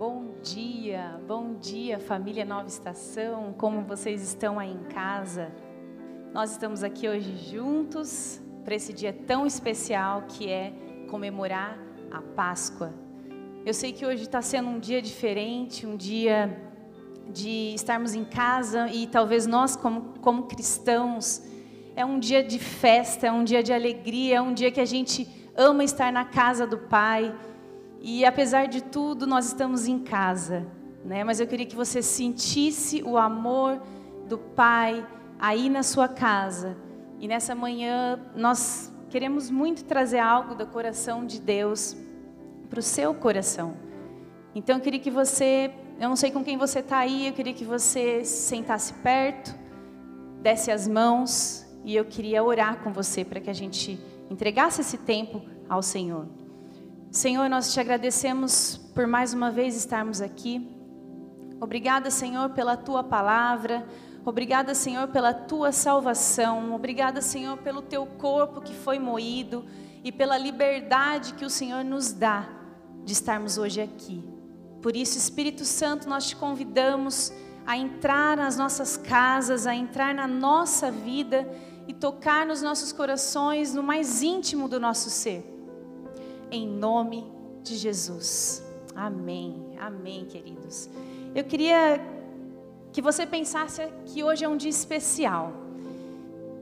Bom dia, bom dia, família Nova Estação. Como vocês estão aí em casa? Nós estamos aqui hoje juntos para esse dia tão especial que é comemorar a Páscoa. Eu sei que hoje está sendo um dia diferente, um dia de estarmos em casa e talvez nós, como, como cristãos, é um dia de festa, é um dia de alegria, é um dia que a gente ama estar na casa do Pai. E apesar de tudo, nós estamos em casa, né? Mas eu queria que você sentisse o amor do Pai aí na sua casa. E nessa manhã nós queremos muito trazer algo do coração de Deus para o seu coração. Então eu queria que você, eu não sei com quem você está aí, eu queria que você sentasse perto, desse as mãos e eu queria orar com você para que a gente entregasse esse tempo ao Senhor. Senhor, nós te agradecemos por mais uma vez estarmos aqui. Obrigada, Senhor, pela tua palavra. Obrigada, Senhor, pela tua salvação. Obrigada, Senhor, pelo teu corpo que foi moído e pela liberdade que o Senhor nos dá de estarmos hoje aqui. Por isso, Espírito Santo, nós te convidamos a entrar nas nossas casas, a entrar na nossa vida e tocar nos nossos corações, no mais íntimo do nosso ser em nome de Jesus. Amém, amém, queridos. Eu queria que você pensasse que hoje é um dia especial.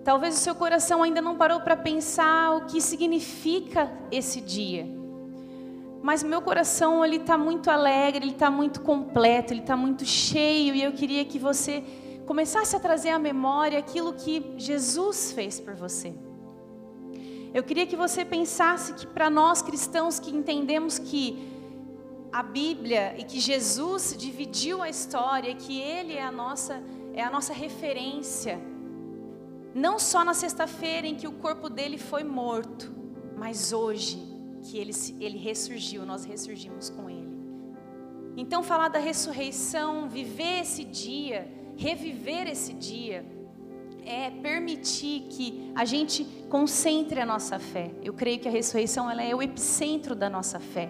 Talvez o seu coração ainda não parou para pensar o que significa esse dia. Mas meu coração ele está muito alegre, ele está muito completo, ele está muito cheio e eu queria que você começasse a trazer à memória aquilo que Jesus fez por você. Eu queria que você pensasse que para nós cristãos que entendemos que a Bíblia e que Jesus dividiu a história, que ele é a nossa é a nossa referência. Não só na sexta-feira em que o corpo dele foi morto, mas hoje que ele ele ressurgiu, nós ressurgimos com ele. Então falar da ressurreição, viver esse dia, reviver esse dia, é permitir que a gente concentre a nossa fé. Eu creio que a ressurreição ela é o epicentro da nossa fé.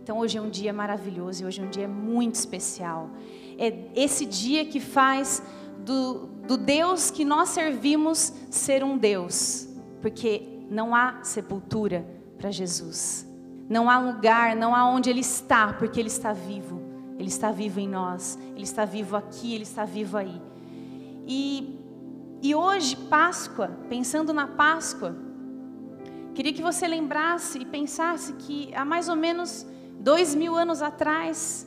Então hoje é um dia maravilhoso e hoje é um dia muito especial. É esse dia que faz do, do Deus que nós servimos ser um Deus, porque não há sepultura para Jesus. Não há lugar, não há onde Ele está, porque Ele está vivo. Ele está vivo em nós, Ele está vivo aqui, Ele está vivo aí. E e hoje, Páscoa, pensando na Páscoa, queria que você lembrasse e pensasse que há mais ou menos dois mil anos atrás,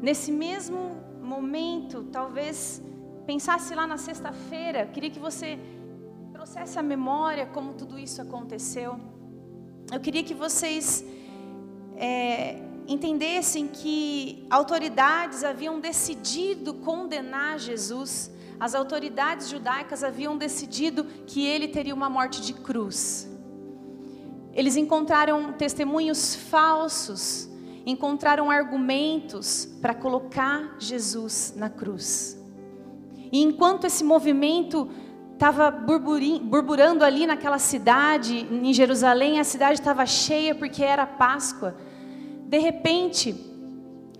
nesse mesmo momento, talvez pensasse lá na sexta-feira, queria que você trouxesse a memória como tudo isso aconteceu. Eu queria que vocês é, entendessem que autoridades haviam decidido condenar Jesus as autoridades judaicas haviam decidido que ele teria uma morte de cruz. Eles encontraram testemunhos falsos, encontraram argumentos para colocar Jesus na cruz. E enquanto esse movimento estava burburando ali naquela cidade, em Jerusalém, a cidade estava cheia porque era Páscoa. De repente,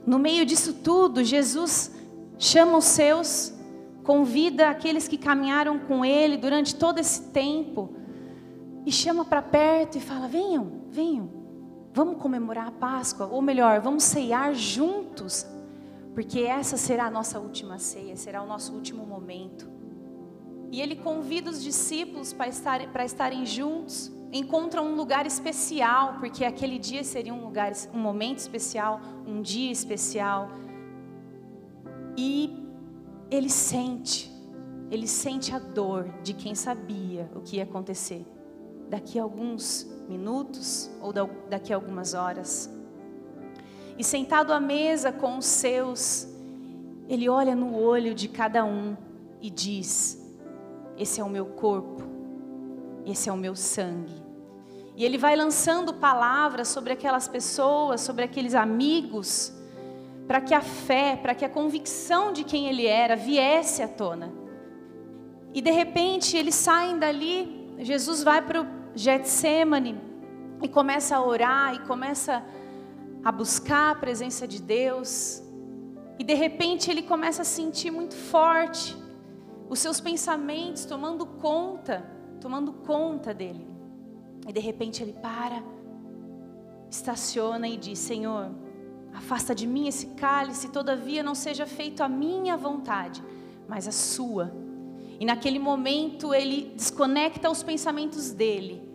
no meio disso tudo, Jesus chama os seus convida aqueles que caminharam com ele durante todo esse tempo e chama para perto e fala: venham, venham, vamos comemorar a Páscoa, ou melhor, vamos ceiar juntos, porque essa será a nossa última ceia, será o nosso último momento. E ele convida os discípulos para estarem, para estarem juntos, encontra um lugar especial, porque aquele dia seria um lugar, um momento especial, um dia especial. E ele sente, ele sente a dor de quem sabia o que ia acontecer daqui a alguns minutos ou daqui a algumas horas. E sentado à mesa com os seus, ele olha no olho de cada um e diz: Esse é o meu corpo, esse é o meu sangue. E ele vai lançando palavras sobre aquelas pessoas, sobre aqueles amigos para que a fé, para que a convicção de quem ele era viesse à tona. E de repente eles saem dali, Jesus vai para o Getsemane e começa a orar e começa a buscar a presença de Deus, e de repente ele começa a sentir muito forte os seus pensamentos tomando conta, tomando conta dele. E de repente ele para, estaciona e diz: Senhor, afasta de mim esse cálice, todavia não seja feito a minha vontade, mas a sua. E naquele momento ele desconecta os pensamentos dele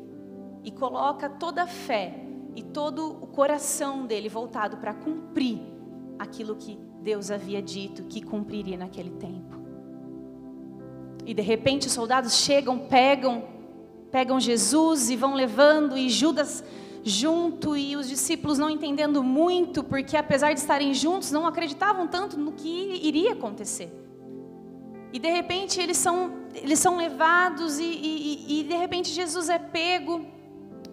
e coloca toda a fé e todo o coração dele voltado para cumprir aquilo que Deus havia dito que cumpriria naquele tempo. E de repente os soldados chegam, pegam, pegam Jesus e vão levando e Judas junto e os discípulos não entendendo muito, porque apesar de estarem juntos, não acreditavam tanto no que iria acontecer. E de repente eles são, eles são levados e, e, e de repente Jesus é pego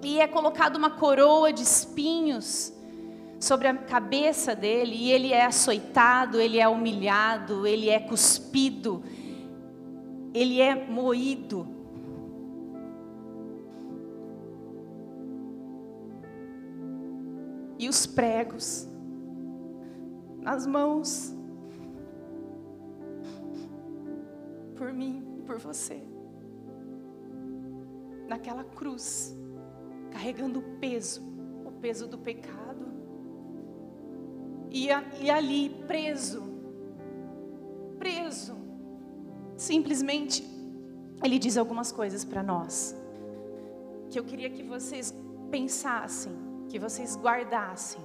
e é colocado uma coroa de espinhos sobre a cabeça dele e ele é açoitado, ele é humilhado, ele é cuspido, ele é moído. E os pregos nas mãos por mim e por você. Naquela cruz, carregando o peso, o peso do pecado. E, e ali, preso, preso, simplesmente, ele diz algumas coisas para nós, que eu queria que vocês pensassem, que vocês guardassem.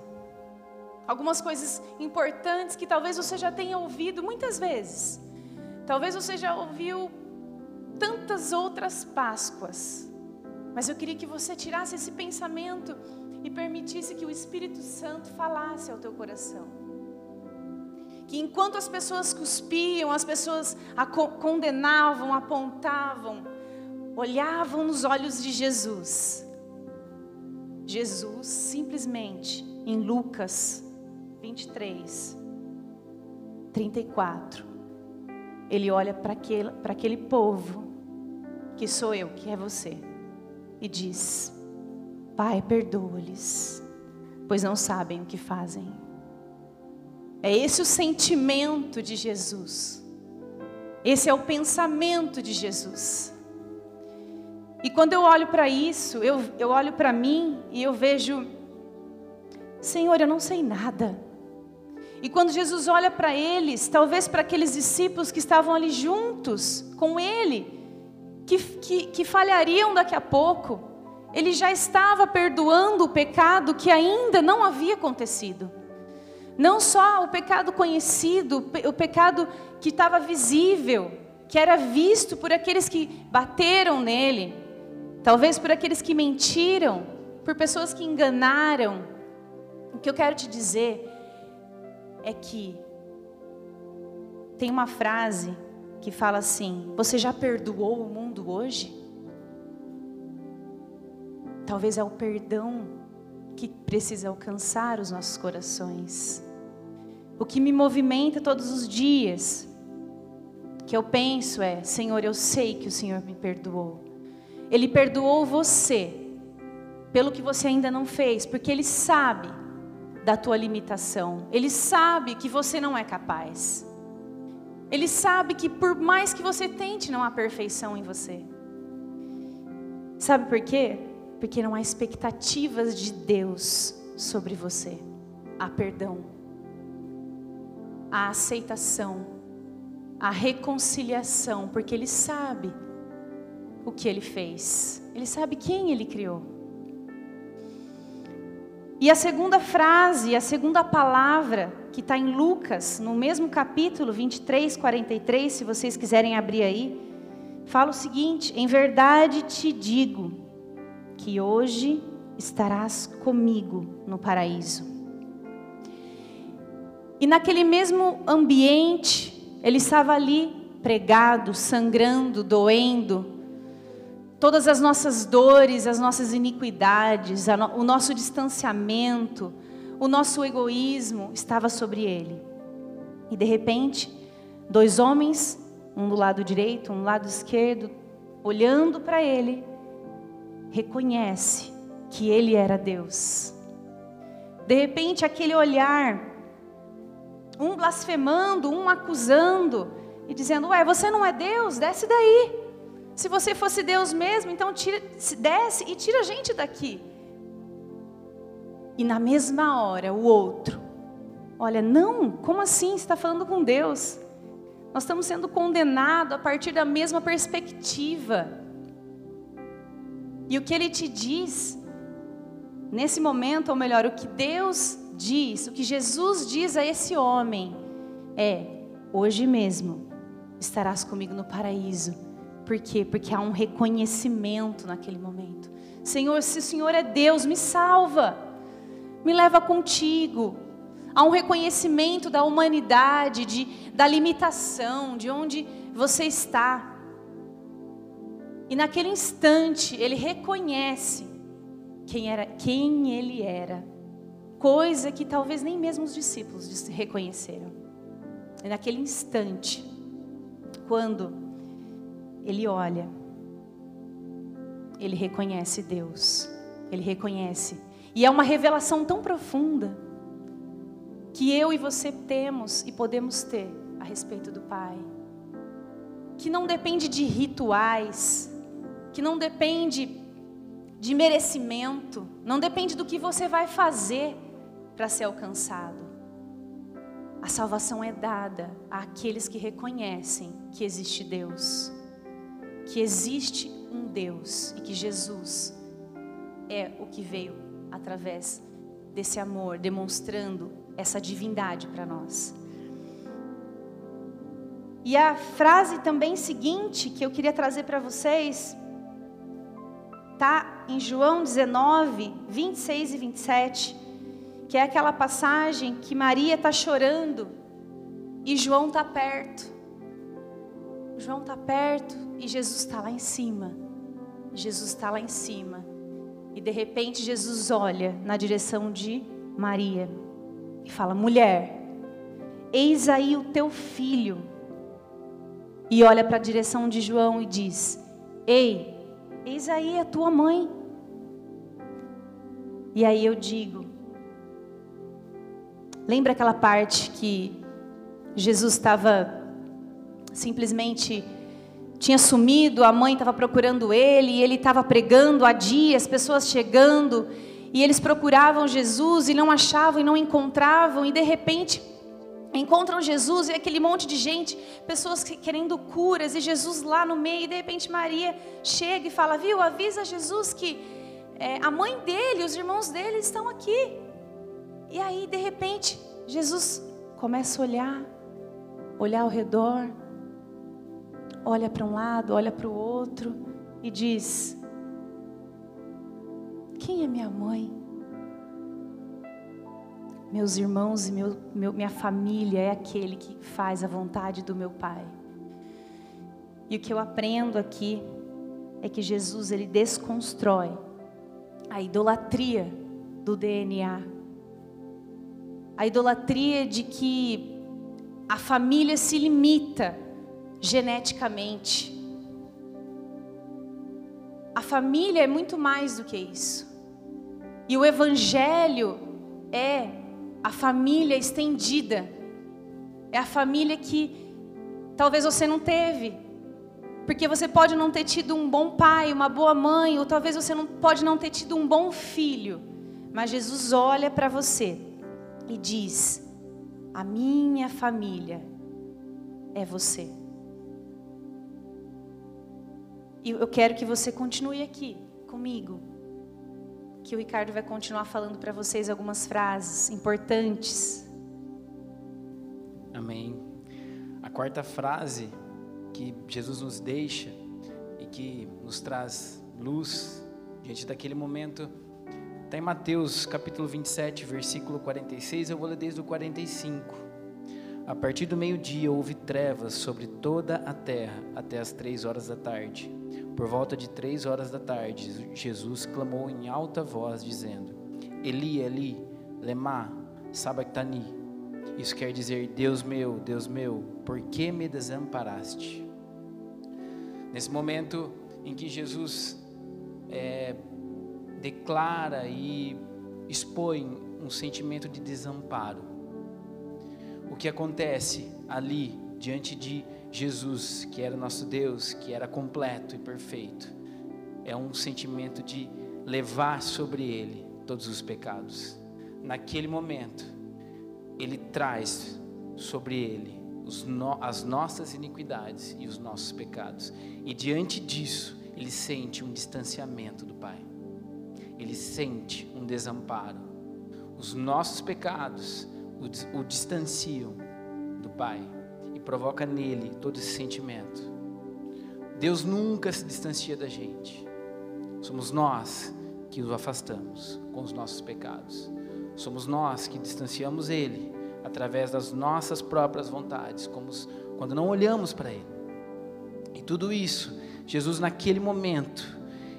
Algumas coisas importantes que talvez você já tenha ouvido muitas vezes. Talvez você já ouviu tantas outras Páscoas. Mas eu queria que você tirasse esse pensamento e permitisse que o Espírito Santo falasse ao teu coração. Que enquanto as pessoas cuspiam, as pessoas condenavam, apontavam, olhavam nos olhos de Jesus. Jesus simplesmente, em Lucas 23, 34, ele olha para aquele, aquele povo, que sou eu, que é você, e diz: Pai, perdoa-lhes, pois não sabem o que fazem. É esse o sentimento de Jesus. Esse é o pensamento de Jesus. E quando eu olho para isso, eu, eu olho para mim e eu vejo, Senhor, eu não sei nada. E quando Jesus olha para eles, talvez para aqueles discípulos que estavam ali juntos com Ele, que, que, que falhariam daqui a pouco, ele já estava perdoando o pecado que ainda não havia acontecido. Não só o pecado conhecido, o pecado que estava visível, que era visto por aqueles que bateram nele, talvez por aqueles que mentiram, por pessoas que enganaram. O que eu quero te dizer é que tem uma frase que fala assim: Você já perdoou o mundo hoje? Talvez é o perdão que precisa alcançar os nossos corações. O que me movimenta todos os dias, que eu penso é: Senhor, eu sei que o Senhor me perdoou. Ele perdoou você pelo que você ainda não fez, porque Ele sabe da tua limitação. Ele sabe que você não é capaz. Ele sabe que por mais que você tente, não há perfeição em você. Sabe por quê? porque não há expectativas de Deus sobre você. Há perdão, há aceitação, há reconciliação, porque Ele sabe o que Ele fez, Ele sabe quem Ele criou. E a segunda frase, a segunda palavra que está em Lucas, no mesmo capítulo 23, 43, se vocês quiserem abrir aí, fala o seguinte: Em verdade te digo, que hoje estarás comigo no paraíso. E naquele mesmo ambiente, ele estava ali pregado, sangrando, doendo, todas as nossas dores, as nossas iniquidades, o nosso distanciamento, o nosso egoísmo estava sobre ele. E de repente, dois homens, um do lado direito, um do lado esquerdo, olhando para ele, reconhece que ele era Deus. De repente, aquele olhar, um blasfemando, um acusando e dizendo: Ué, você não é Deus? Desce daí. Se você fosse Deus mesmo, então tira, desce e tira a gente daqui. E na mesma hora, o outro, olha, não, como assim? Você está falando com Deus? Nós estamos sendo condenados a partir da mesma perspectiva. E o que ele te diz, nesse momento, ou melhor, o que Deus diz, o que Jesus diz a esse homem, é: hoje mesmo estarás comigo no paraíso. Por quê? Porque há um reconhecimento naquele momento. Senhor, se o Senhor é Deus, me salva, me leva contigo. Há um reconhecimento da humanidade, de, da limitação, de onde você está. E naquele instante ele reconhece quem era, quem ele era, coisa que talvez nem mesmo os discípulos reconheceram. E naquele instante, quando ele olha, ele reconhece Deus, ele reconhece, e é uma revelação tão profunda que eu e você temos e podemos ter a respeito do Pai. Que não depende de rituais, que não depende de merecimento, não depende do que você vai fazer para ser alcançado. A salvação é dada àqueles que reconhecem que existe Deus, que existe um Deus e que Jesus é o que veio através desse amor, demonstrando essa divindade para nós. E a frase também seguinte que eu queria trazer para vocês tá em João 19, 26 e 27, que é aquela passagem que Maria está chorando e João está perto. João está perto e Jesus está lá em cima. Jesus está lá em cima. E de repente Jesus olha na direção de Maria e fala: mulher, eis aí o teu filho. E olha para a direção de João e diz: Ei, eis aí a tua mãe. E aí eu digo: Lembra aquela parte que Jesus estava simplesmente tinha sumido, a mãe estava procurando ele, e ele estava pregando há dias, pessoas chegando, e eles procuravam Jesus e não achavam e não encontravam, e de repente encontram Jesus e aquele monte de gente, pessoas querendo curas, e Jesus lá no meio, e de repente Maria chega e fala: Viu, avisa Jesus que é, a mãe dele, os irmãos dele estão aqui. E aí, de repente, Jesus começa a olhar, olhar ao redor, olha para um lado, olha para o outro e diz: quem é minha mãe? Meus irmãos e meu, meu, minha família é aquele que faz a vontade do meu Pai. E o que eu aprendo aqui é que Jesus ele desconstrói a idolatria do DNA. A idolatria de que a família se limita geneticamente. A família é muito mais do que isso. E o Evangelho é a família estendida, é a família que talvez você não teve, porque você pode não ter tido um bom pai, uma boa mãe, ou talvez você não pode não ter tido um bom filho, mas Jesus olha para você e diz: A minha família é você. E eu quero que você continue aqui comigo que o Ricardo vai continuar falando para vocês algumas frases importantes. Amém. A quarta frase que Jesus nos deixa e que nos traz luz diante daquele momento está em Mateus capítulo 27, versículo 46. Eu vou ler desde o 45. A partir do meio-dia houve trevas sobre toda a terra até as três horas da tarde. Por volta de três horas da tarde, Jesus clamou em alta voz, dizendo: Eli, Eli, lema sabachthani. Isso quer dizer: Deus meu, Deus meu, por que me desamparaste? Nesse momento em que Jesus é, declara e expõe um sentimento de desamparo. O que acontece ali diante de Jesus, que era nosso Deus, que era completo e perfeito, é um sentimento de levar sobre ele todos os pecados. Naquele momento, ele traz sobre ele no, as nossas iniquidades e os nossos pecados. E diante disso, ele sente um distanciamento do Pai. Ele sente um desamparo. Os nossos pecados o, o distanciam do Pai provoca nele todo esse sentimento. Deus nunca se distancia da gente. Somos nós que o afastamos com os nossos pecados. Somos nós que distanciamos Ele através das nossas próprias vontades, como quando não olhamos para Ele. E tudo isso, Jesus, naquele momento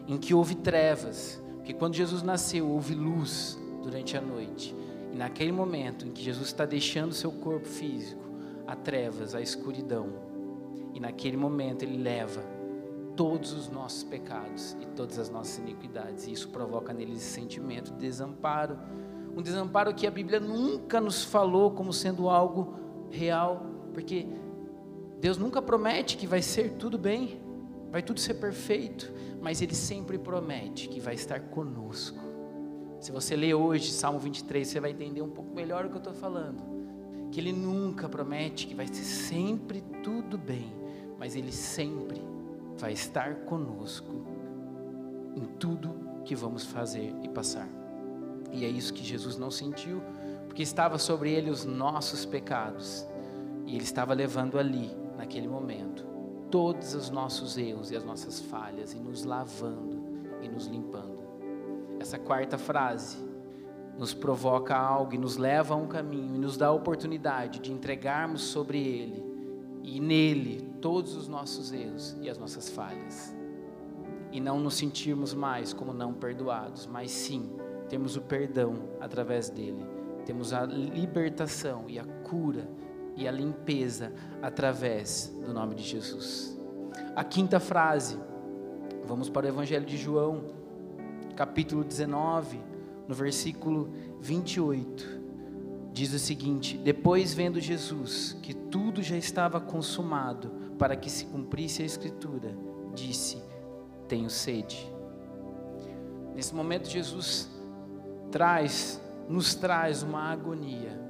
em que houve trevas, porque quando Jesus nasceu, houve luz durante a noite. E naquele momento em que Jesus está deixando seu corpo físico, a trevas, a escuridão. E naquele momento ele leva todos os nossos pecados e todas as nossas iniquidades. E isso provoca nele esse sentimento de desamparo, um desamparo que a Bíblia nunca nos falou como sendo algo real, porque Deus nunca promete que vai ser tudo bem, vai tudo ser perfeito, mas Ele sempre promete que vai estar conosco. Se você ler hoje Salmo 23, você vai entender um pouco melhor o que eu estou falando. Que Ele nunca promete que vai ser sempre tudo bem, mas Ele sempre vai estar conosco em tudo que vamos fazer e passar. E é isso que Jesus não sentiu, porque estava sobre ele os nossos pecados. E ele estava levando ali, naquele momento, todos os nossos erros e as nossas falhas, e nos lavando e nos limpando. Essa quarta frase nos provoca algo e nos leva a um caminho e nos dá a oportunidade de entregarmos sobre ele e nele todos os nossos erros e as nossas falhas. E não nos sentirmos mais como não perdoados, mas sim temos o perdão através dele, temos a libertação e a cura e a limpeza através do nome de Jesus. A quinta frase, vamos para o Evangelho de João, capítulo 19, no versículo 28. Diz o seguinte: Depois vendo Jesus que tudo já estava consumado para que se cumprisse a Escritura, disse: Tenho sede. Nesse momento, Jesus traz, nos traz uma agonia.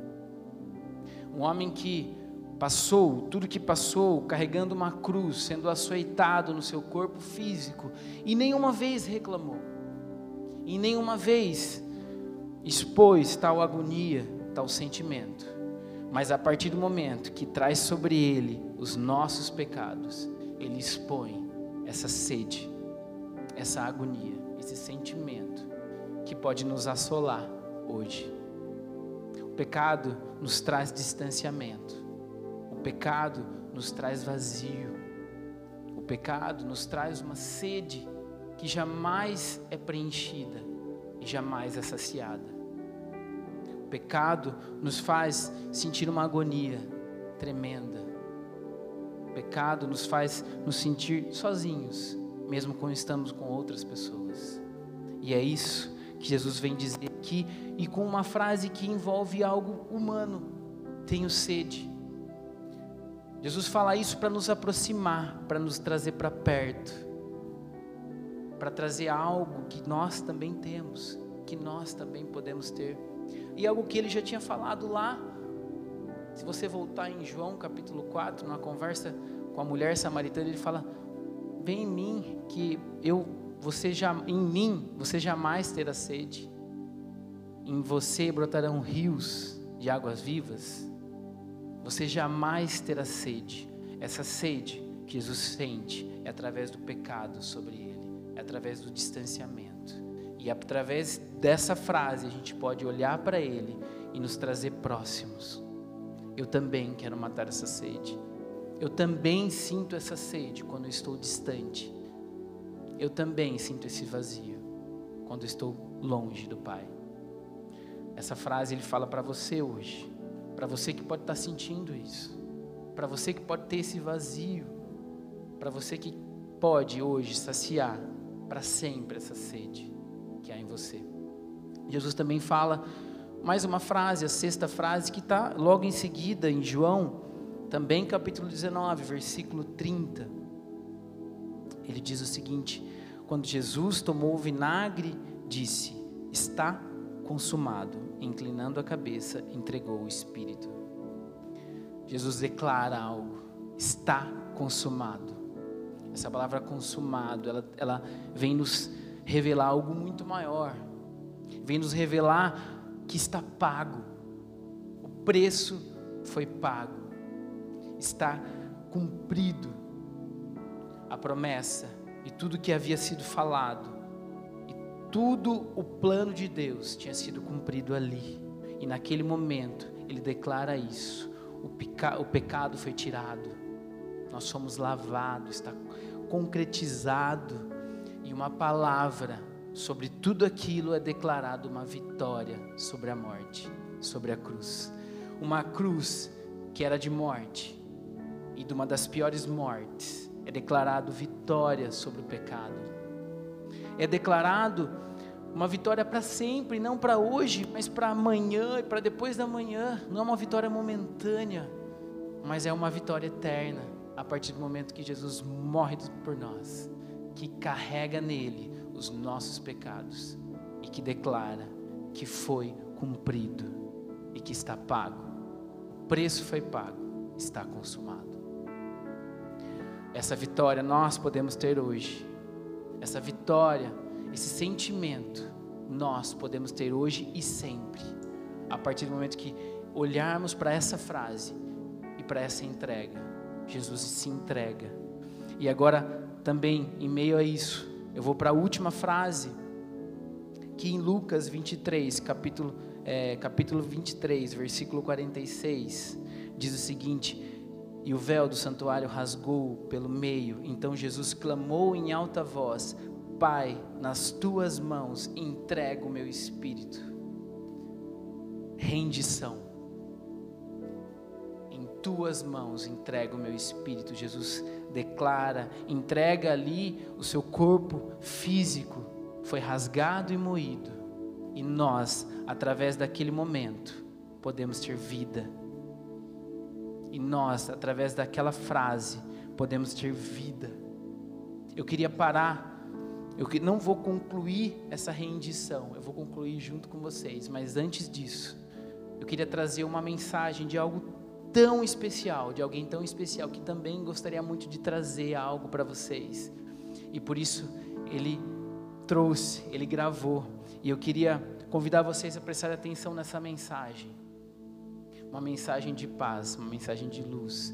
Um homem que passou tudo que passou, carregando uma cruz, sendo açoitado no seu corpo físico, e nenhuma vez reclamou, e nenhuma vez expôs tal agonia, tal sentimento. Mas a partir do momento que traz sobre ele os nossos pecados, ele expõe essa sede, essa agonia, esse sentimento que pode nos assolar hoje. O pecado nos traz distanciamento. O pecado nos traz vazio. O pecado nos traz uma sede que jamais é preenchida e jamais é saciada. Pecado nos faz sentir uma agonia tremenda. O pecado nos faz nos sentir sozinhos, mesmo quando estamos com outras pessoas. E é isso que Jesus vem dizer aqui, e com uma frase que envolve algo humano: tenho sede. Jesus fala isso para nos aproximar, para nos trazer para perto, para trazer algo que nós também temos, que nós também podemos ter, e algo que ele já tinha falado lá. Se você voltar em João capítulo 4, na conversa com a mulher samaritana, ele fala: Vem em mim, que eu você já, em mim você jamais terá sede. Em você brotarão rios de águas vivas. Você jamais terá sede. Essa sede que Jesus sente é através do pecado sobre ele, é através do distanciamento. E através dessa frase a gente pode olhar para ele e nos trazer próximos. Eu também quero matar essa sede. Eu também sinto essa sede quando estou distante eu também sinto esse vazio quando estou longe do Pai. Essa frase ele fala para você hoje, para você que pode estar tá sentindo isso, para você que pode ter esse vazio, para você que pode hoje saciar para sempre essa sede que há em você. Jesus também fala mais uma frase, a sexta frase, que está logo em seguida em João, também capítulo 19, versículo 30. Ele diz o seguinte: Quando Jesus tomou o vinagre, disse: Está consumado. Inclinando a cabeça, entregou o Espírito. Jesus declara algo: Está consumado. Essa palavra consumado, ela, ela vem nos revelar algo muito maior. Vem nos revelar que está pago. O preço foi pago. Está cumprido a promessa e tudo que havia sido falado. E tudo o plano de Deus tinha sido cumprido ali. E naquele momento ele declara isso. O, peca, o pecado foi tirado nós somos lavados, está concretizado, uma palavra sobre tudo aquilo é declarado uma vitória sobre a morte, sobre a cruz. Uma cruz que era de morte, e de uma das piores mortes, é declarado vitória sobre o pecado. É declarado uma vitória para sempre, não para hoje, mas para amanhã e para depois da manhã. Não é uma vitória momentânea, mas é uma vitória eterna a partir do momento que Jesus morre por nós, que carrega nele os nossos pecados e que declara que foi cumprido e que está pago. O preço foi pago, está consumado. Essa vitória nós podemos ter hoje. Essa vitória, esse sentimento, nós podemos ter hoje e sempre. A partir do momento que olharmos para essa frase e para essa entrega Jesus se entrega. E agora, também, em meio a isso, eu vou para a última frase, que em Lucas 23, capítulo, é, capítulo 23, versículo 46, diz o seguinte: E o véu do santuário rasgou pelo meio, então Jesus clamou em alta voz: Pai, nas tuas mãos entrego o meu espírito. Rendição tuas mãos entrego o meu espírito. Jesus declara, entrega ali o seu corpo físico, foi rasgado e moído. E nós, através daquele momento, podemos ter vida. E nós, através daquela frase, podemos ter vida. Eu queria parar, eu não vou concluir essa rendição, eu vou concluir junto com vocês, mas antes disso, eu queria trazer uma mensagem de algo tão especial, de alguém tão especial que também gostaria muito de trazer algo para vocês. E por isso ele trouxe, ele gravou. E eu queria convidar vocês a prestar atenção nessa mensagem. Uma mensagem de paz, uma mensagem de luz,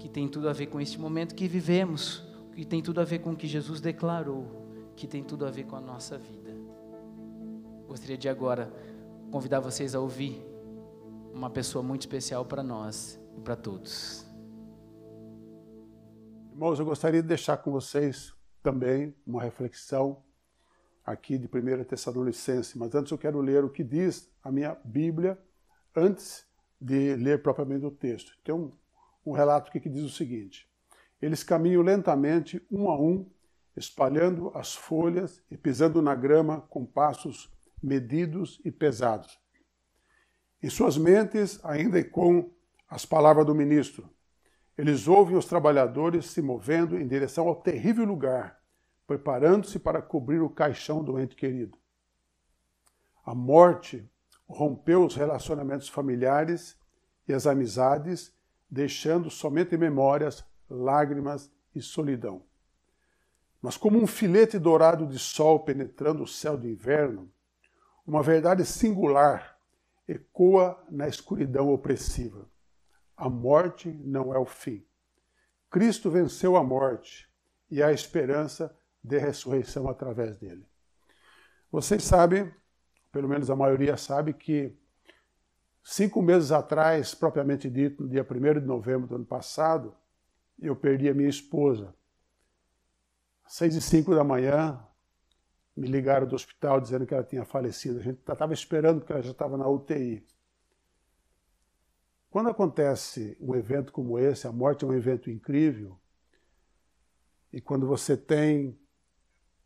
que tem tudo a ver com este momento que vivemos, que tem tudo a ver com o que Jesus declarou, que tem tudo a ver com a nossa vida. Gostaria de agora convidar vocês a ouvir uma pessoa muito especial para nós e para todos. Irmãos, eu gostaria de deixar com vocês também uma reflexão aqui de 1 Tessalonicense, mas antes eu quero ler o que diz a minha Bíblia antes de ler propriamente o texto. Tem um, um relato que diz o seguinte: Eles caminham lentamente, um a um, espalhando as folhas e pisando na grama com passos medidos e pesados. Em suas mentes ainda com as palavras do ministro. Eles ouvem os trabalhadores se movendo em direção ao terrível lugar, preparando-se para cobrir o caixão do ente querido. A morte rompeu os relacionamentos familiares e as amizades, deixando somente memórias, lágrimas e solidão. Mas, como um filete dourado de sol penetrando o céu de inverno, uma verdade singular ecoa na escuridão opressiva. A morte não é o fim. Cristo venceu a morte e há esperança de ressurreição através dele. Vocês sabem, pelo menos a maioria sabe, que cinco meses atrás, propriamente dito, no dia 1 de novembro do ano passado, eu perdi a minha esposa. Às seis e cinco da manhã, me ligaram do hospital dizendo que ela tinha falecido. A gente estava esperando porque ela já estava na UTI. Quando acontece um evento como esse, a morte é um evento incrível, e quando você tem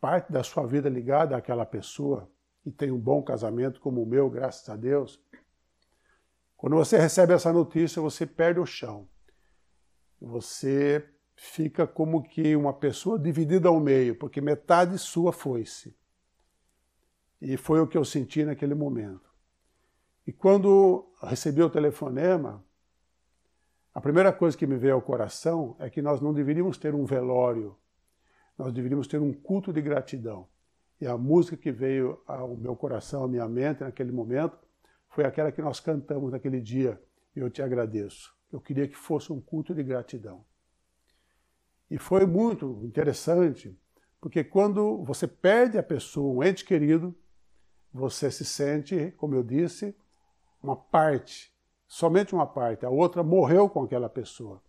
parte da sua vida ligada àquela pessoa, e tem um bom casamento como o meu, graças a Deus, Quando você recebe essa notícia, você perde o chão. Você fica como que uma pessoa dividida ao meio, porque metade sua foi-se. E foi o que eu senti naquele momento. E quando recebi o telefonema, a primeira coisa que me veio ao coração é que nós não deveríamos ter um velório, nós deveríamos ter um culto de gratidão. E a música que veio ao meu coração, à minha mente naquele momento, foi aquela que nós cantamos naquele dia. Eu te agradeço. Eu queria que fosse um culto de gratidão. E foi muito interessante, porque quando você perde a pessoa, um ente querido, você se sente, como eu disse, uma parte, somente uma parte. A outra morreu com aquela pessoa.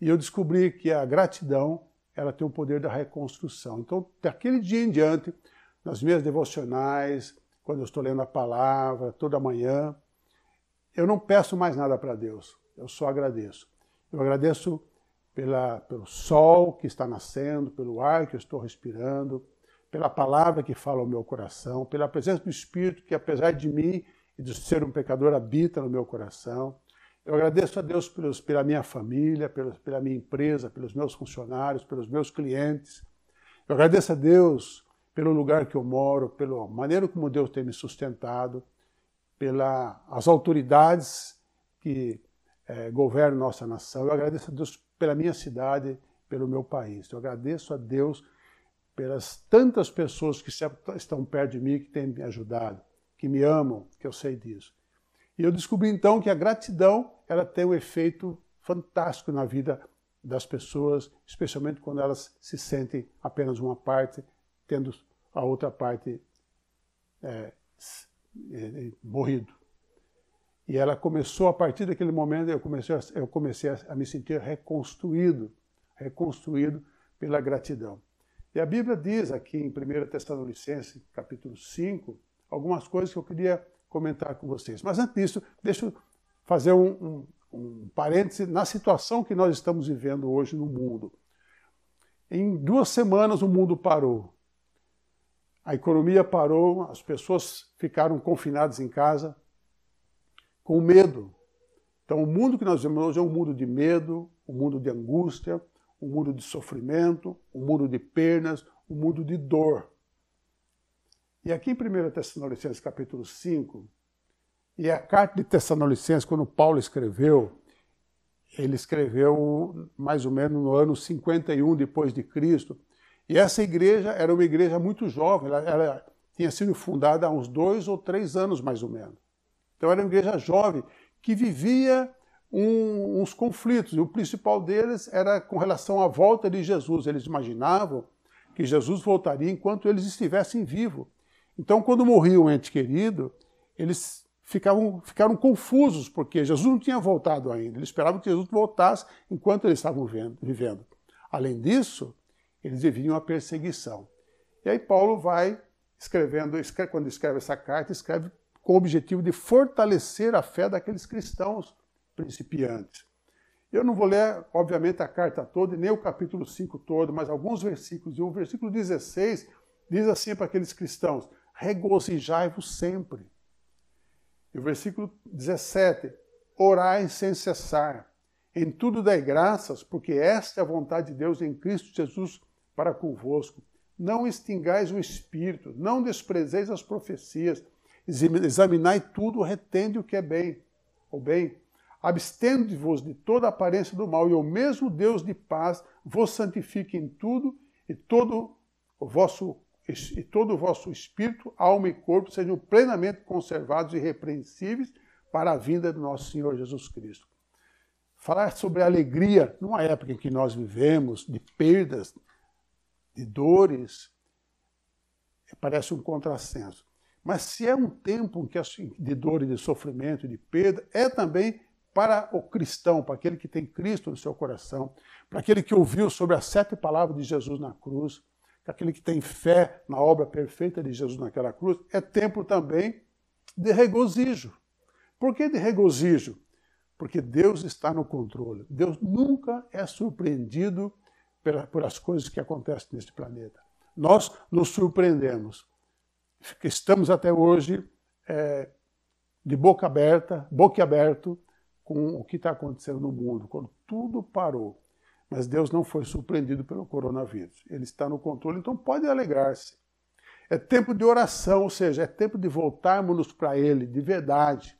E eu descobri que a gratidão ela tem o poder da reconstrução. Então, daquele dia em diante, nas minhas devocionais, quando eu estou lendo a palavra, toda manhã, eu não peço mais nada para Deus, eu só agradeço. Eu agradeço pela, pelo sol que está nascendo, pelo ar que eu estou respirando, pela palavra que fala ao meu coração, pela presença do Espírito que, apesar de mim e de ser um pecador, habita no meu coração. Eu agradeço a Deus pelos, pela minha família, pela, pela minha empresa, pelos meus funcionários, pelos meus clientes. Eu agradeço a Deus pelo lugar que eu moro, pela maneira como Deus tem me sustentado, pelas autoridades que é, governam nossa nação. Eu agradeço a Deus pela minha cidade, pelo meu país. Eu agradeço a Deus pelas tantas pessoas que estão perto de mim, que têm me ajudado, que me amam, que eu sei disso. E eu descobri então que a gratidão ela tem um efeito fantástico na vida das pessoas, especialmente quando elas se sentem apenas uma parte, tendo a outra parte é, é, morrido. E ela começou, a partir daquele momento, eu comecei, a, eu comecei a, me sentir reconstruído, reconstruído pela gratidão. E a Bíblia diz aqui em 1 Tessalonicenses, capítulo 5, algumas coisas que eu queria comentar com vocês. Mas antes disso, deixa eu fazer um, um, um parêntese na situação que nós estamos vivendo hoje no mundo. Em duas semanas o mundo parou. A economia parou, as pessoas ficaram confinadas em casa, com medo. Então, o mundo que nós vemos hoje é um mundo de medo, um mundo de angústia, um mundo de sofrimento, um mundo de perdas, um mundo de dor. E aqui em 1 Tessalonicenses capítulo 5, e a carta de Tessalonicenses, quando Paulo escreveu, ele escreveu mais ou menos no ano 51 depois de Cristo. E essa igreja era uma igreja muito jovem, ela, ela tinha sido fundada há uns dois ou três anos mais ou menos. Então era uma igreja jovem que vivia um, uns conflitos, e o principal deles era com relação à volta de Jesus. Eles imaginavam que Jesus voltaria enquanto eles estivessem vivos. Então, quando morria um ente querido, eles ficavam, ficaram confusos, porque Jesus não tinha voltado ainda. Eles esperavam que Jesus voltasse enquanto eles estavam vivendo. Além disso, eles viviam a perseguição. E aí Paulo vai escrevendo, quando escreve essa carta, escreve com o objetivo de fortalecer a fé daqueles cristãos principiantes. Eu não vou ler, obviamente, a carta toda, nem o capítulo 5 todo, mas alguns versículos. E o versículo 16 diz assim para aqueles cristãos: regozijai-vos sempre. E o versículo 17: orai sem cessar. Em tudo dai graças, porque esta é a vontade de Deus em Cristo Jesus para convosco. Não extingais o espírito, não desprezeis as profecias, Examinai tudo, retende o que é bem, o bem. Abstende-vos de toda aparência do mal, e o mesmo Deus de paz vos santifique em tudo, e todo o vosso e todo o vosso espírito, alma e corpo sejam plenamente conservados e irrepreensíveis para a vinda do nosso Senhor Jesus Cristo. Falar sobre alegria numa época em que nós vivemos, de perdas, de dores, parece um contrassenso. Mas se é um tempo de dor e de sofrimento e de perda, é também para o cristão, para aquele que tem Cristo no seu coração, para aquele que ouviu sobre as sete palavras de Jesus na cruz, para aquele que tem fé na obra perfeita de Jesus naquela cruz, é tempo também de regozijo. Por que de regozijo? Porque Deus está no controle. Deus nunca é surpreendido por as coisas que acontecem neste planeta. Nós nos surpreendemos estamos até hoje é, de boca aberta, boca aberto com o que está acontecendo no mundo, quando tudo parou. Mas Deus não foi surpreendido pelo coronavírus. Ele está no controle, então pode alegrar-se. É tempo de oração, ou seja, é tempo de voltarmos para Ele, de verdade,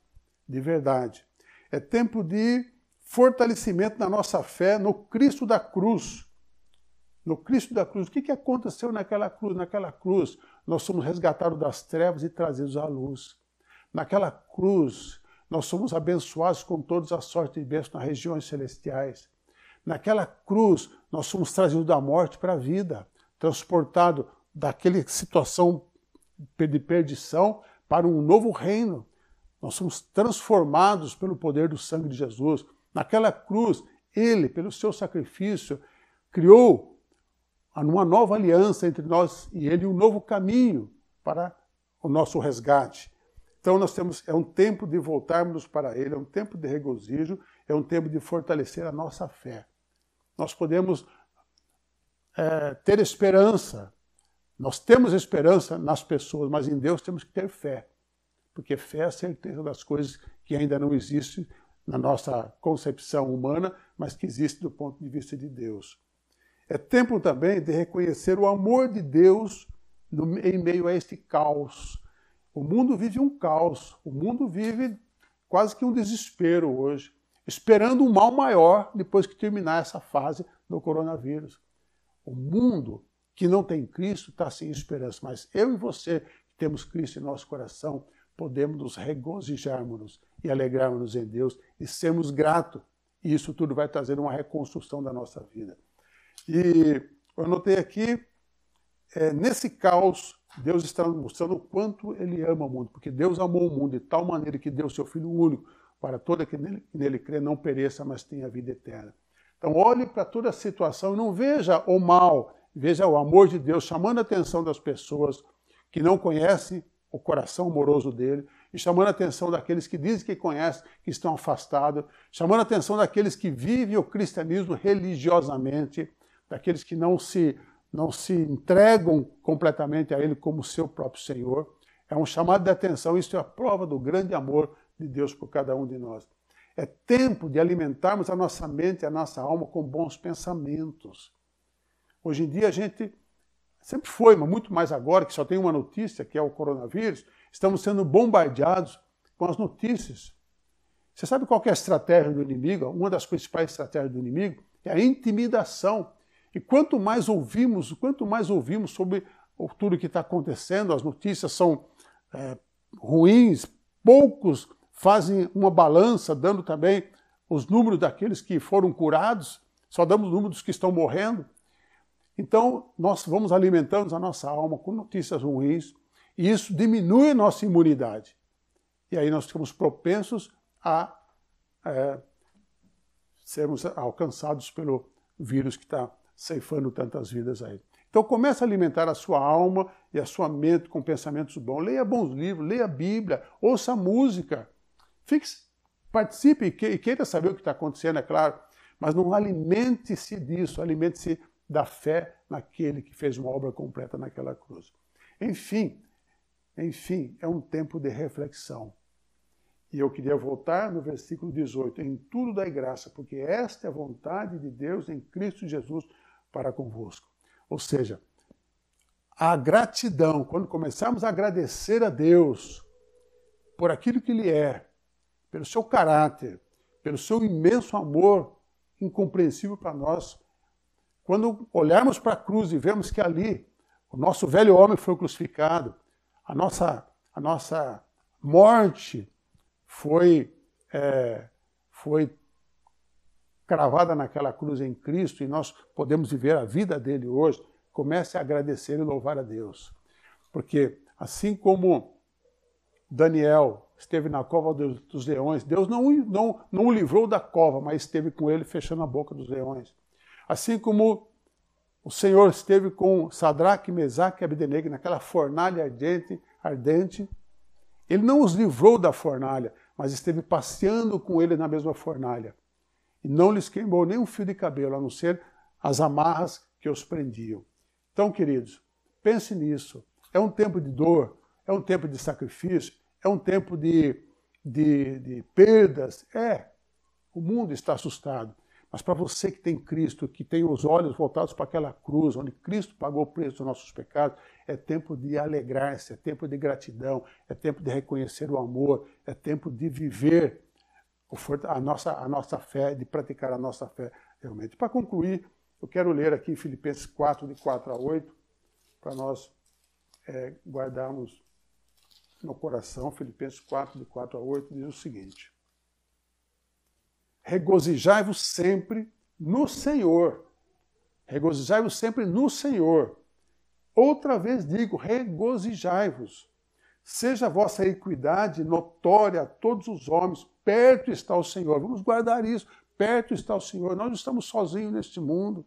de verdade. É tempo de fortalecimento na nossa fé no Cristo da cruz. No Cristo da cruz. O que, aconteceu naquela cruz? Naquela cruz, nós somos resgatados das trevas e trazidos à luz. Naquela cruz, nós somos abençoados com todas as sortes de bênçãos nas regiões celestiais. Naquela cruz, nós somos trazidos da morte para a vida, transportados daquela situação de perdição para um novo reino. Nós somos transformados pelo poder do sangue de Jesus. Naquela cruz, ele, pelo seu sacrifício, criou uma nova aliança entre nós e ele, um novo caminho para o nosso resgate. Então nós temos é um tempo de voltarmos para ele, é um tempo de regozijo, é um tempo de fortalecer a nossa fé. Nós podemos é, ter esperança. Nós temos esperança nas pessoas, mas em Deus temos que ter fé. Porque fé é a certeza das coisas que ainda não existem, na nossa concepção humana, mas que existe do ponto de vista de Deus. É tempo também de reconhecer o amor de Deus no, em meio a este caos. O mundo vive um caos, o mundo vive quase que um desespero hoje, esperando um mal maior depois que terminar essa fase do coronavírus. O mundo que não tem Cristo está sem esperança, mas eu e você que temos Cristo em nosso coração, podemos nos regozijarmos e alegrarmos em Deus e sermos gratos. E isso tudo vai trazer uma reconstrução da nossa vida. E eu notei aqui, é, nesse caos, Deus está mostrando o quanto Ele ama o mundo, porque Deus amou o mundo de tal maneira que deu seu Filho único para todo que nele, que nele crê não pereça, mas tenha vida eterna. Então olhe para toda a situação e não veja o mal, veja o amor de Deus chamando a atenção das pessoas que não conhecem o coração amoroso dele, e chamando a atenção daqueles que dizem que conhecem, que estão afastados, chamando a atenção daqueles que vivem o cristianismo religiosamente, daqueles que não se, não se entregam completamente a ele como seu próprio Senhor. É um chamado de atenção, isso é a prova do grande amor de Deus por cada um de nós. É tempo de alimentarmos a nossa mente e a nossa alma com bons pensamentos. Hoje em dia a gente Sempre foi, mas muito mais agora, que só tem uma notícia, que é o coronavírus, estamos sendo bombardeados com as notícias. Você sabe qual é a estratégia do inimigo? Uma das principais estratégias do inimigo é a intimidação. E quanto mais ouvimos, quanto mais ouvimos sobre tudo que está acontecendo, as notícias são é, ruins, poucos fazem uma balança, dando também os números daqueles que foram curados, só damos números dos que estão morrendo. Então, nós vamos alimentando a nossa alma com notícias ruins e isso diminui a nossa imunidade. E aí nós ficamos propensos a é, sermos alcançados pelo vírus que está ceifando tantas vidas aí. Então comece a alimentar a sua alma e a sua mente com pensamentos bons. Leia bons livros, leia a Bíblia, ouça música. Fique, participe e queira saber o que está acontecendo, é claro. Mas não alimente-se disso, alimente-se da fé naquele que fez uma obra completa naquela cruz. Enfim, enfim, é um tempo de reflexão. E eu queria voltar no versículo 18: em tudo dai graça, porque esta é a vontade de Deus em Cristo Jesus para convosco. Ou seja, a gratidão, quando começarmos a agradecer a Deus por aquilo que Ele é, pelo seu caráter, pelo seu imenso amor incompreensível para nós, quando olharmos para a cruz e vemos que ali o nosso velho homem foi crucificado, a nossa, a nossa morte foi, é, foi cravada naquela cruz em Cristo e nós podemos viver a vida dele hoje, comece a agradecer e louvar a Deus. Porque assim como Daniel esteve na cova dos leões, Deus não, não, não o livrou da cova, mas esteve com ele fechando a boca dos leões. Assim como o Senhor esteve com Sadraque, Mesaque e Abdenego naquela fornalha ardente, ardente, ele não os livrou da fornalha, mas esteve passeando com ele na mesma fornalha. E não lhes queimou nem um fio de cabelo, a não ser as amarras que os prendiam. Então, queridos, pense nisso. É um tempo de dor, é um tempo de sacrifício, é um tempo de, de, de perdas. É, o mundo está assustado. Mas para você que tem Cristo, que tem os olhos voltados para aquela cruz, onde Cristo pagou o preço dos nossos pecados, é tempo de alegrar-se, é tempo de gratidão, é tempo de reconhecer o amor, é tempo de viver a nossa, a nossa fé, de praticar a nossa fé realmente. Para concluir, eu quero ler aqui Filipenses 4, de 4 a 8, para nós é, guardarmos no coração. Filipenses 4, de 4 a 8, diz o seguinte regozijai-vos sempre no Senhor. Regozijai-vos sempre no Senhor. Outra vez digo, regozijai-vos. Seja a vossa equidade notória a todos os homens, perto está o Senhor. Vamos guardar isso. Perto está o Senhor. Nós estamos sozinhos neste mundo.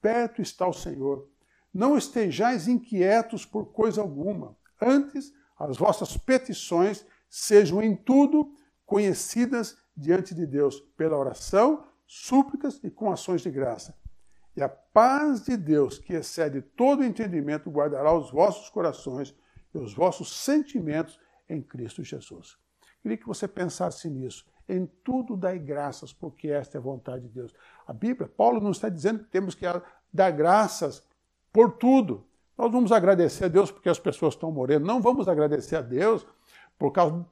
Perto está o Senhor. Não estejais inquietos por coisa alguma. Antes, as vossas petições sejam em tudo conhecidas diante de Deus pela oração, súplicas e com ações de graça. E a paz de Deus, que excede todo entendimento, guardará os vossos corações os vossos sentimentos em Cristo Jesus. Queria que você pensasse nisso. Em tudo dai graças, porque esta é a vontade de Deus. A Bíblia, Paulo não está dizendo que temos que dar graças por tudo. Nós vamos agradecer a Deus porque as pessoas estão morrendo. Não vamos agradecer a Deus por causa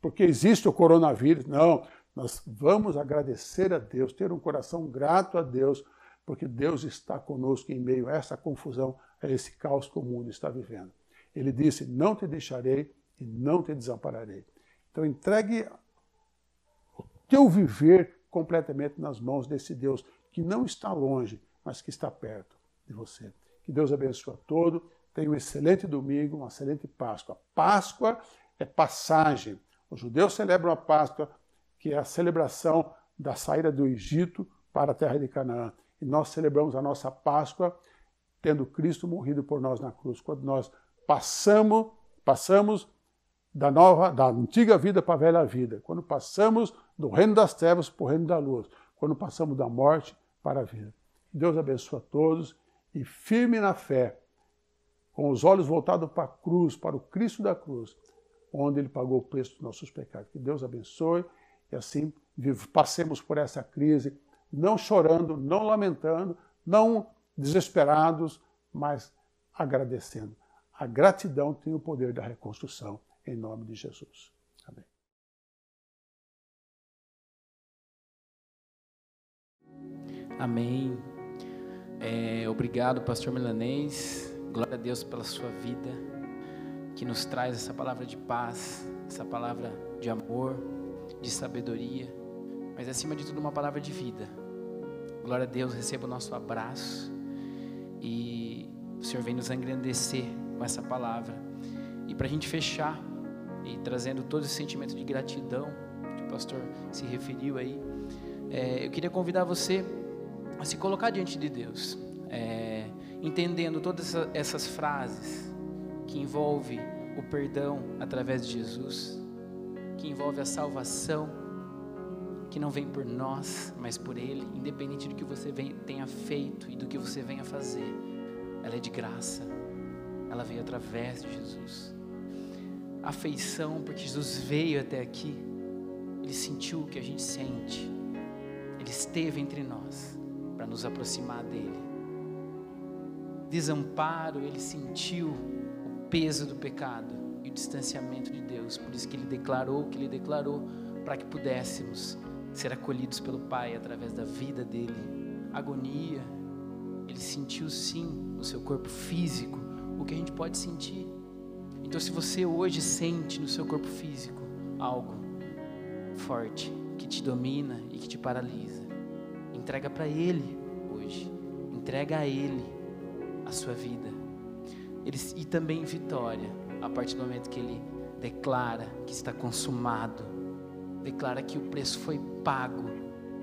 porque existe o coronavírus. Não, nós vamos agradecer a Deus, ter um coração grato a Deus, porque Deus está conosco em meio a essa confusão, a esse caos que o mundo está vivendo. Ele disse: Não te deixarei e não te desampararei. Então entregue o teu viver completamente nas mãos desse Deus que não está longe, mas que está perto de você. Que Deus abençoe a todos. Tenha um excelente domingo, uma excelente Páscoa. Páscoa é passagem. Os judeus celebram a Páscoa que é a celebração da saída do Egito para a terra de Canaã. E nós celebramos a nossa Páscoa tendo Cristo morrido por nós na cruz. Quando nós passamos, passamos da nova, da antiga vida para a velha vida. Quando passamos do reino das trevas para o reino da luz. Quando passamos da morte para a vida. Deus abençoe a todos e firme na fé, com os olhos voltados para a cruz, para o Cristo da cruz, onde ele pagou o preço dos nossos pecados. Que Deus abençoe e assim passemos por essa crise, não chorando, não lamentando, não desesperados, mas agradecendo. A gratidão tem o poder da reconstrução, em nome de Jesus. Amém. Amém. É, obrigado, pastor Milanês. Glória a Deus pela sua vida, que nos traz essa palavra de paz, essa palavra de amor de sabedoria, mas acima de tudo uma palavra de vida. Glória a Deus, receba o nosso abraço e o Senhor vem nos engrandecer com essa palavra. E para a gente fechar e trazendo todo esse sentimento de gratidão que o pastor se referiu aí, é, eu queria convidar você a se colocar diante de Deus, é, entendendo todas essas frases que envolvem o perdão através de Jesus que envolve a salvação, que não vem por nós, mas por Ele, independente do que você tenha feito e do que você venha fazer, ela é de graça, ela veio através de Jesus. Afeição, porque Jesus veio até aqui, Ele sentiu o que a gente sente, Ele esteve entre nós para nos aproximar dEle. Desamparo, Ele sentiu o peso do pecado e o distanciamento de Deus. Por isso que ele declarou o que ele declarou, para que pudéssemos ser acolhidos pelo Pai através da vida dele. Agonia, ele sentiu sim no seu corpo físico o que a gente pode sentir. Então, se você hoje sente no seu corpo físico algo forte que te domina e que te paralisa, entrega para Ele hoje. Entrega a Ele a sua vida. Ele, e também vitória a partir do momento que ele declara que está consumado, declara que o preço foi pago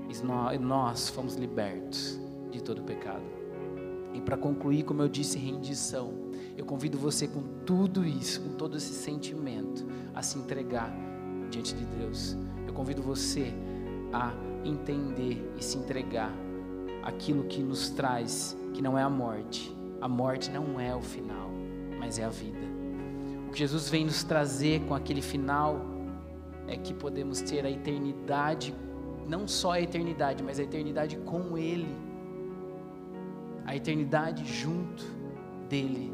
e nós fomos libertos de todo pecado. E para concluir, como eu disse, rendição. Eu convido você com tudo isso, com todo esse sentimento, a se entregar diante de Deus. Eu convido você a entender e se entregar aquilo que nos traz, que não é a morte. A morte não é o final, mas é a vida que Jesus vem nos trazer com aquele final é que podemos ter a eternidade, não só a eternidade, mas a eternidade com Ele, a eternidade junto dEle,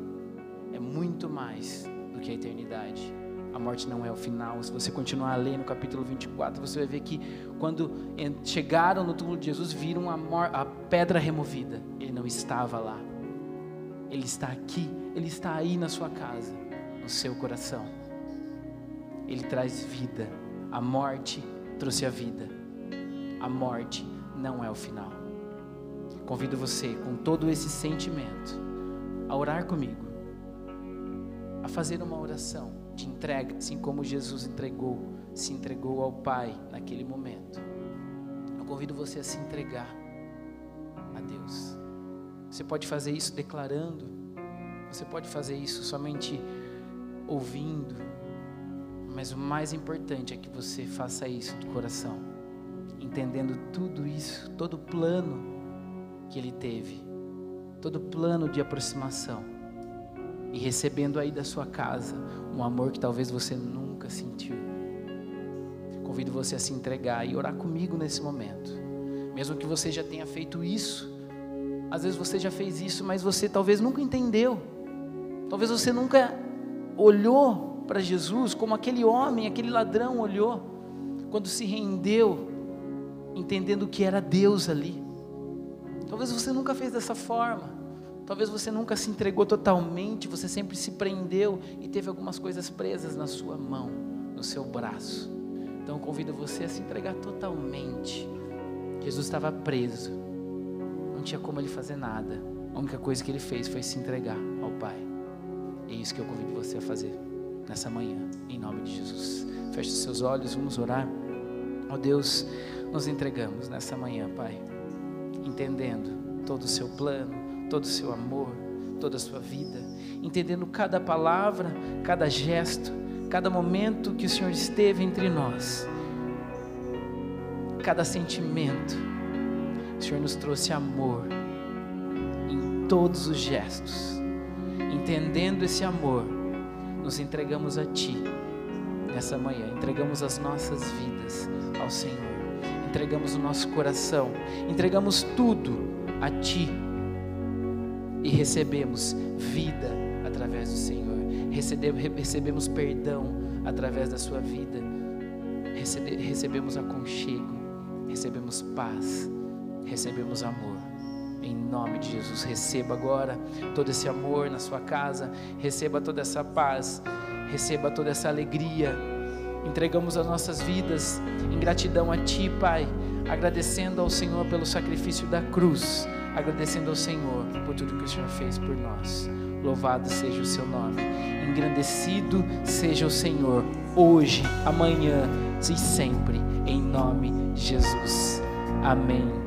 é muito mais do que a eternidade. A morte não é o final. Se você continuar a ler no capítulo 24, você vai ver que quando chegaram no túmulo de Jesus, viram a, a pedra removida. Ele não estava lá. Ele está aqui, ele está aí na sua casa, no seu coração. Ele traz vida. A morte trouxe a vida. A morte não é o final. Convido você, com todo esse sentimento, a orar comigo, fazer uma oração de entrega, assim como Jesus entregou, se entregou ao Pai naquele momento. Eu convido você a se entregar a Deus. Você pode fazer isso declarando, você pode fazer isso somente ouvindo, mas o mais importante é que você faça isso do coração, entendendo tudo isso, todo o plano que ele teve, todo o plano de aproximação, e recebendo aí da sua casa um amor que talvez você nunca sentiu. Convido você a se entregar e orar comigo nesse momento, mesmo que você já tenha feito isso. Às vezes você já fez isso, mas você talvez nunca entendeu. Talvez você nunca olhou para Jesus como aquele homem, aquele ladrão olhou quando se rendeu, entendendo que era Deus ali. Talvez você nunca fez dessa forma. Talvez você nunca se entregou totalmente, você sempre se prendeu e teve algumas coisas presas na sua mão, no seu braço. Então eu convido você a se entregar totalmente. Jesus estava preso, não tinha como ele fazer nada. A única coisa que ele fez foi se entregar ao Pai. É isso que eu convido você a fazer nessa manhã, em nome de Jesus. Feche seus olhos, vamos orar. Ó oh Deus, nos entregamos nessa manhã, Pai, entendendo todo o seu plano, todo o seu amor, toda a sua vida, entendendo cada palavra, cada gesto, cada momento que o Senhor esteve entre nós, cada sentimento. O Senhor nos trouxe amor em todos os gestos, entendendo esse amor nos entregamos a Ti nessa manhã, entregamos as nossas vidas ao Senhor, entregamos o nosso coração, entregamos tudo a Ti e recebemos vida através do Senhor, recebemos perdão através da Sua vida, recebemos aconchego, recebemos paz, recebemos amor. Em nome de Jesus, receba agora todo esse amor na sua casa, receba toda essa paz, receba toda essa alegria. Entregamos as nossas vidas em gratidão a Ti, Pai, agradecendo ao Senhor pelo sacrifício da cruz, agradecendo ao Senhor por tudo que o Senhor fez por nós. Louvado seja o Seu nome, engrandecido seja o Senhor, hoje, amanhã e sempre, em nome de Jesus. Amém.